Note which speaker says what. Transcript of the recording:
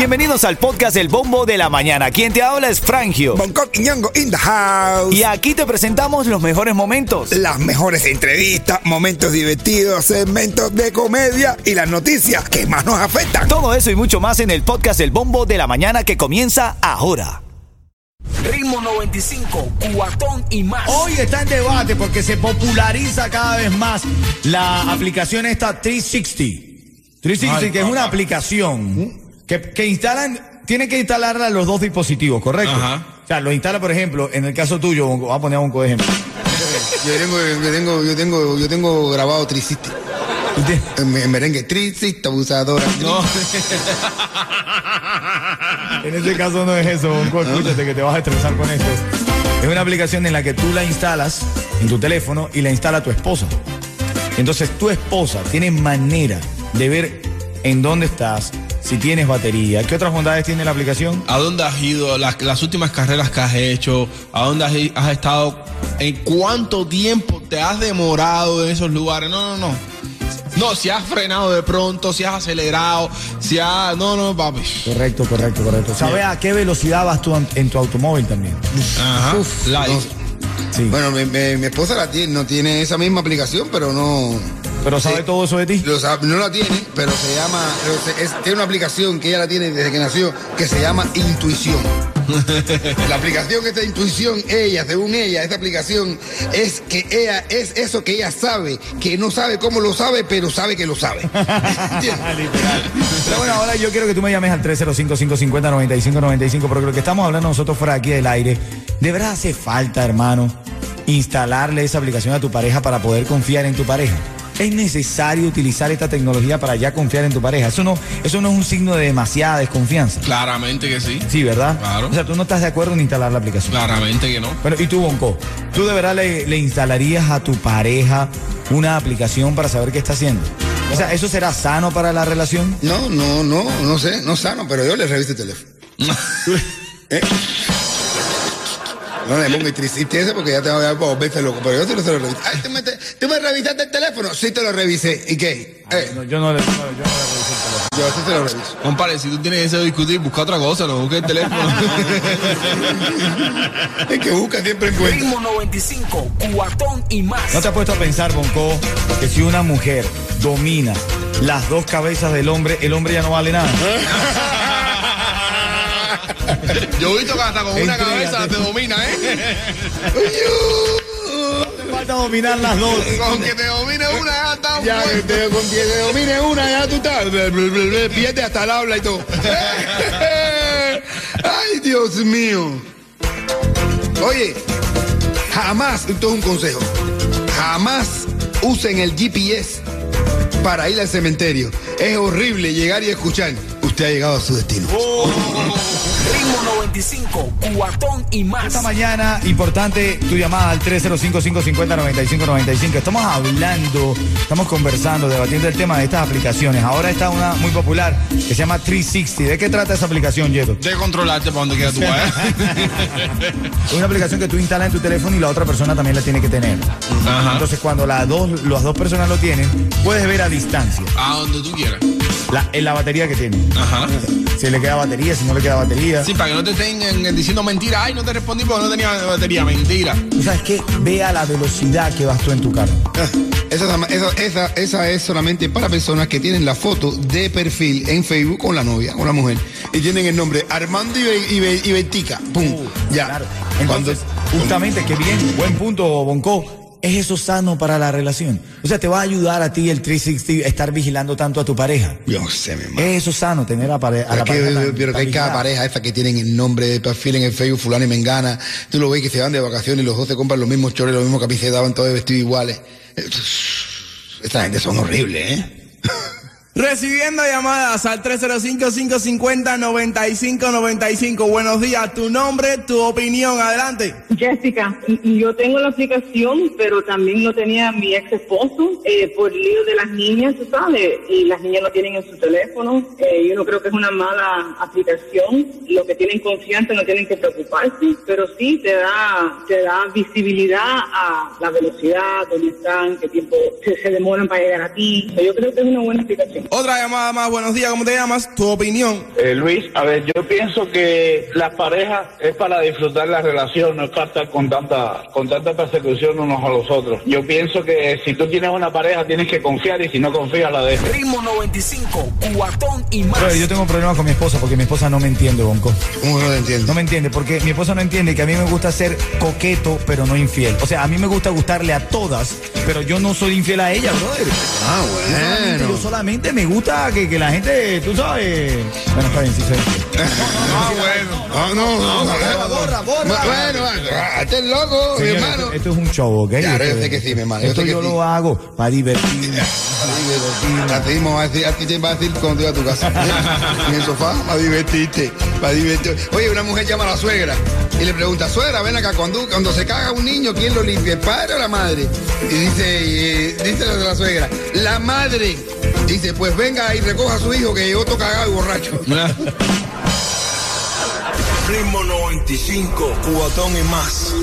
Speaker 1: Bienvenidos al podcast El Bombo de la Mañana. Quien te habla es Frangio.
Speaker 2: Bangkok y Ñongo in the house.
Speaker 1: Y aquí te presentamos los mejores momentos.
Speaker 2: Las mejores entrevistas, momentos divertidos, segmentos de comedia y las noticias que más nos afectan.
Speaker 1: Todo eso y mucho más en el podcast El Bombo de la Mañana que comienza ahora.
Speaker 3: Ritmo 95, cuatón y más.
Speaker 4: Hoy está en debate porque se populariza cada vez más la aplicación esta 360. 360, que es una aplicación que, que instalan, tienen que instalarla los dos dispositivos, ¿correcto?
Speaker 5: Ajá.
Speaker 4: O sea, lo instala, por ejemplo, en el caso tuyo, voy a poner a un ejemplo.
Speaker 6: Yo tengo, yo tengo, yo tengo, yo tengo grabado Triciste. En, en merengue, Triciste, abusadora.
Speaker 5: No.
Speaker 4: En este caso no es eso, Bongo, escúchate que te vas a estresar con esto. Es una aplicación en la que tú la instalas en tu teléfono y la instala tu esposa. Entonces tu esposa tiene manera de ver en dónde estás, si tienes batería. ¿Qué otras bondades tiene la aplicación?
Speaker 5: ¿A dónde has ido? Las, las últimas carreras que has hecho. ¿A dónde has, has estado? ¿En cuánto tiempo te has demorado en esos lugares? No, no, no. No, si has frenado de pronto, si has acelerado, si has... No, no, papi.
Speaker 4: Correcto, correcto, correcto. ¿Sabes a qué velocidad vas tú en, tu automóvil también?
Speaker 5: Ajá.
Speaker 6: Uf, no.
Speaker 4: Sí.
Speaker 6: Bueno, mi, mi- mi esposa la tiene, no tiene esa misma aplicación, pero no.
Speaker 4: Pero ¿sabe
Speaker 6: Sí.
Speaker 4: todo eso de ti?
Speaker 6: lo sabe- no la tiene, pero se llama. es- tiene una aplicación que ella la tiene desde que nació que se llama Intuición. la aplicación esta Intuición, ella, según ella, esta aplicación es que ella es eso que ella sabe, que no sabe cómo lo sabe, pero sabe que lo sabe.
Speaker 4: Pero bueno, ahora yo quiero que tú me llames al 305-550-9595, porque lo que estamos hablando nosotros fuera aquí del aire, de verdad hace falta, hermano, instalarle esa aplicación a tu pareja para poder confiar en tu pareja. Es necesario utilizar esta tecnología para ya confiar en tu pareja. Eso no, eso no es un signo de demasiada desconfianza.
Speaker 5: Claramente que sí.
Speaker 4: Sí, ¿verdad?
Speaker 5: Claro.
Speaker 4: O sea, tú no estás de acuerdo en instalar la aplicación.
Speaker 5: Claramente que no.
Speaker 4: Bueno, y tú, Bonco, ¿tú de verdad le, le instalarías a tu pareja una aplicación para saber qué está haciendo? O sea, ¿eso será sano para la relación?
Speaker 6: No, no, no, no sé, no sano, pero yo le reviso el teléfono. ¿Eh? No le pongo triciste porque ya te voy a volverse loco, pero yo sí lo se lo reviso. Ay, ¿tú me, te- ¿tú me revisaste el teléfono? Sí te lo revisé. ¿Y qué? Eh,
Speaker 4: No, yo no le, no, yo no le reviso el teléfono.
Speaker 6: yo sí te lo reviso.
Speaker 5: Compadre, si tú tienes ese discutir, busca otra cosa, no busques el teléfono.
Speaker 6: El que busca siempre encuentra.
Speaker 3: Ritmo 95, cuatón y más.
Speaker 4: ¿No te has puesto a pensar, Bonco, que si una mujer domina las dos cabezas del hombre, el hombre ya no vale nada?
Speaker 5: Yo he visto que hasta con una cabeza te domina, ¿eh?
Speaker 4: Te falta dominar las dos.
Speaker 5: Con que te domine una ya está
Speaker 6: Ya, que te, con que te domine una, ya tú estás. Pierde hasta el habla y todo. Ay, Dios mío. Oye, jamás, esto es un consejo, jamás usen el GPS para ir al cementerio. Es horrible llegar y escuchar. Usted ha llegado a su destino.
Speaker 3: Ritmo 95, cuatón y más.
Speaker 4: Esta mañana, importante tu llamada al 305-550-9595. Estamos hablando, estamos conversando, debatiendo el tema de estas aplicaciones. Ahora está una muy popular que se llama 360. ¿De qué trata esa aplicación, Yeto?
Speaker 5: De controlarte para donde quieras tú vayas.
Speaker 4: Es una aplicación que tú instalas en tu teléfono y la otra persona también la tiene que tener.
Speaker 5: Ajá.
Speaker 4: Entonces, cuando las dos, las dos personas lo tienen, puedes ver a distancia
Speaker 5: A donde tú quieras.
Speaker 4: la, en la batería que tiene.
Speaker 5: Ajá.
Speaker 4: Si le queda batería, si no le queda batería.
Speaker 5: Sí, para que no te estén eh, diciendo mentira. Ay, no te respondí porque no tenía batería. Mentira.
Speaker 4: ¿Tú sabes qué? Ve a la velocidad que vas tú en tu carro.
Speaker 6: Esa, esa, esa, esa es solamente para personas que tienen la foto de perfil en Facebook con la novia, con la mujer. Y tienen el nombre Armando y, y, Be- y Betica. Pum. ya.
Speaker 4: Claro. Entonces, justamente, qué bien, buen punto, Bonco. ¿Es eso sano para la relación? O sea, te va a ayudar a ti el 360 estar vigilando tanto a tu pareja.
Speaker 6: Yo sé, mi hermano.
Speaker 4: ¿Es eso sano tener a, pare- a la pareja? tan-
Speaker 6: pero que hay cada pareja esa que tienen el nombre de perfil en el Facebook, fulano y mengana. Tú lo ves que se van de vacaciones y los dos se compran los mismos chores, los mismos camisetas, van todos vestidos iguales. Esta gente son horribles, ¿eh?
Speaker 7: Recibiendo llamadas al 305-550-9595. Buenos días, tu nombre, tu opinión, adelante.
Speaker 8: Jessica, yo tengo la aplicación, pero también lo tenía mi ex esposo eh, por lío de las niñas, tú sabes, y las niñas lo tienen en su teléfono. Eh, yo no creo que es una mala aplicación. Los que tienen confianza no tienen que preocuparse, pero sí te da, te da visibilidad a la velocidad, dónde están, qué tiempo se, se demoran para llegar a ti. Yo creo que es una buena aplicación.
Speaker 7: Otra llamada más. Buenos días, ¿cómo te llamas? Tu opinión.
Speaker 9: Eh, Luis, a ver, yo pienso que las parejas es para disfrutar la relación, no es para estar con tanta, con tanta persecución unos a los otros. Yo pienso que si tú tienes una pareja tienes que confiar y si no confías la dejas.
Speaker 3: Ritmo 95, cuatón y más.
Speaker 4: Pero yo tengo problemas con mi esposa porque mi esposa no me entiende, Bonco.
Speaker 6: ¿Cómo no te entiendo?
Speaker 4: No me entiende porque mi esposa no entiende que a mí me gusta ser coqueto, pero no infiel. O sea, a mí me gusta gustarle a todas, pero yo no soy infiel a ella, brother.
Speaker 6: Ah,
Speaker 4: Yo solamente,
Speaker 6: bueno.
Speaker 4: yo solamente me gusta que, que la gente, tú sabes. Bueno, está bien, sí soy.
Speaker 6: Ah, bueno. Ah, no, no, no.
Speaker 4: borra, borra, borra.
Speaker 6: Bueno, hazte el loco, mi hermano.
Speaker 4: esto, esto es un show, ¿ok?
Speaker 6: Claro, yo
Speaker 4: Esto-
Speaker 6: sé que sí, mi hermano,
Speaker 4: Esto yo
Speaker 6: sí.
Speaker 4: lo hago para divertirme.
Speaker 6: Así mismo va a decir, a ti te va a decir cuando llegas a tu casa. en el sofá, para divertirte, para divertirte. Oye, una mujer llama a la suegra y le pregunta, suegra, ven acá, cuando, cuando se caga un niño, ¿quién lo limpia, el padre o la madre? Y dice, dice la, la suegra, la madre. Dice, pues venga y recoja a su hijo que llegó todo cagado y borracho.
Speaker 10: Ritmo 95, cubatón y más.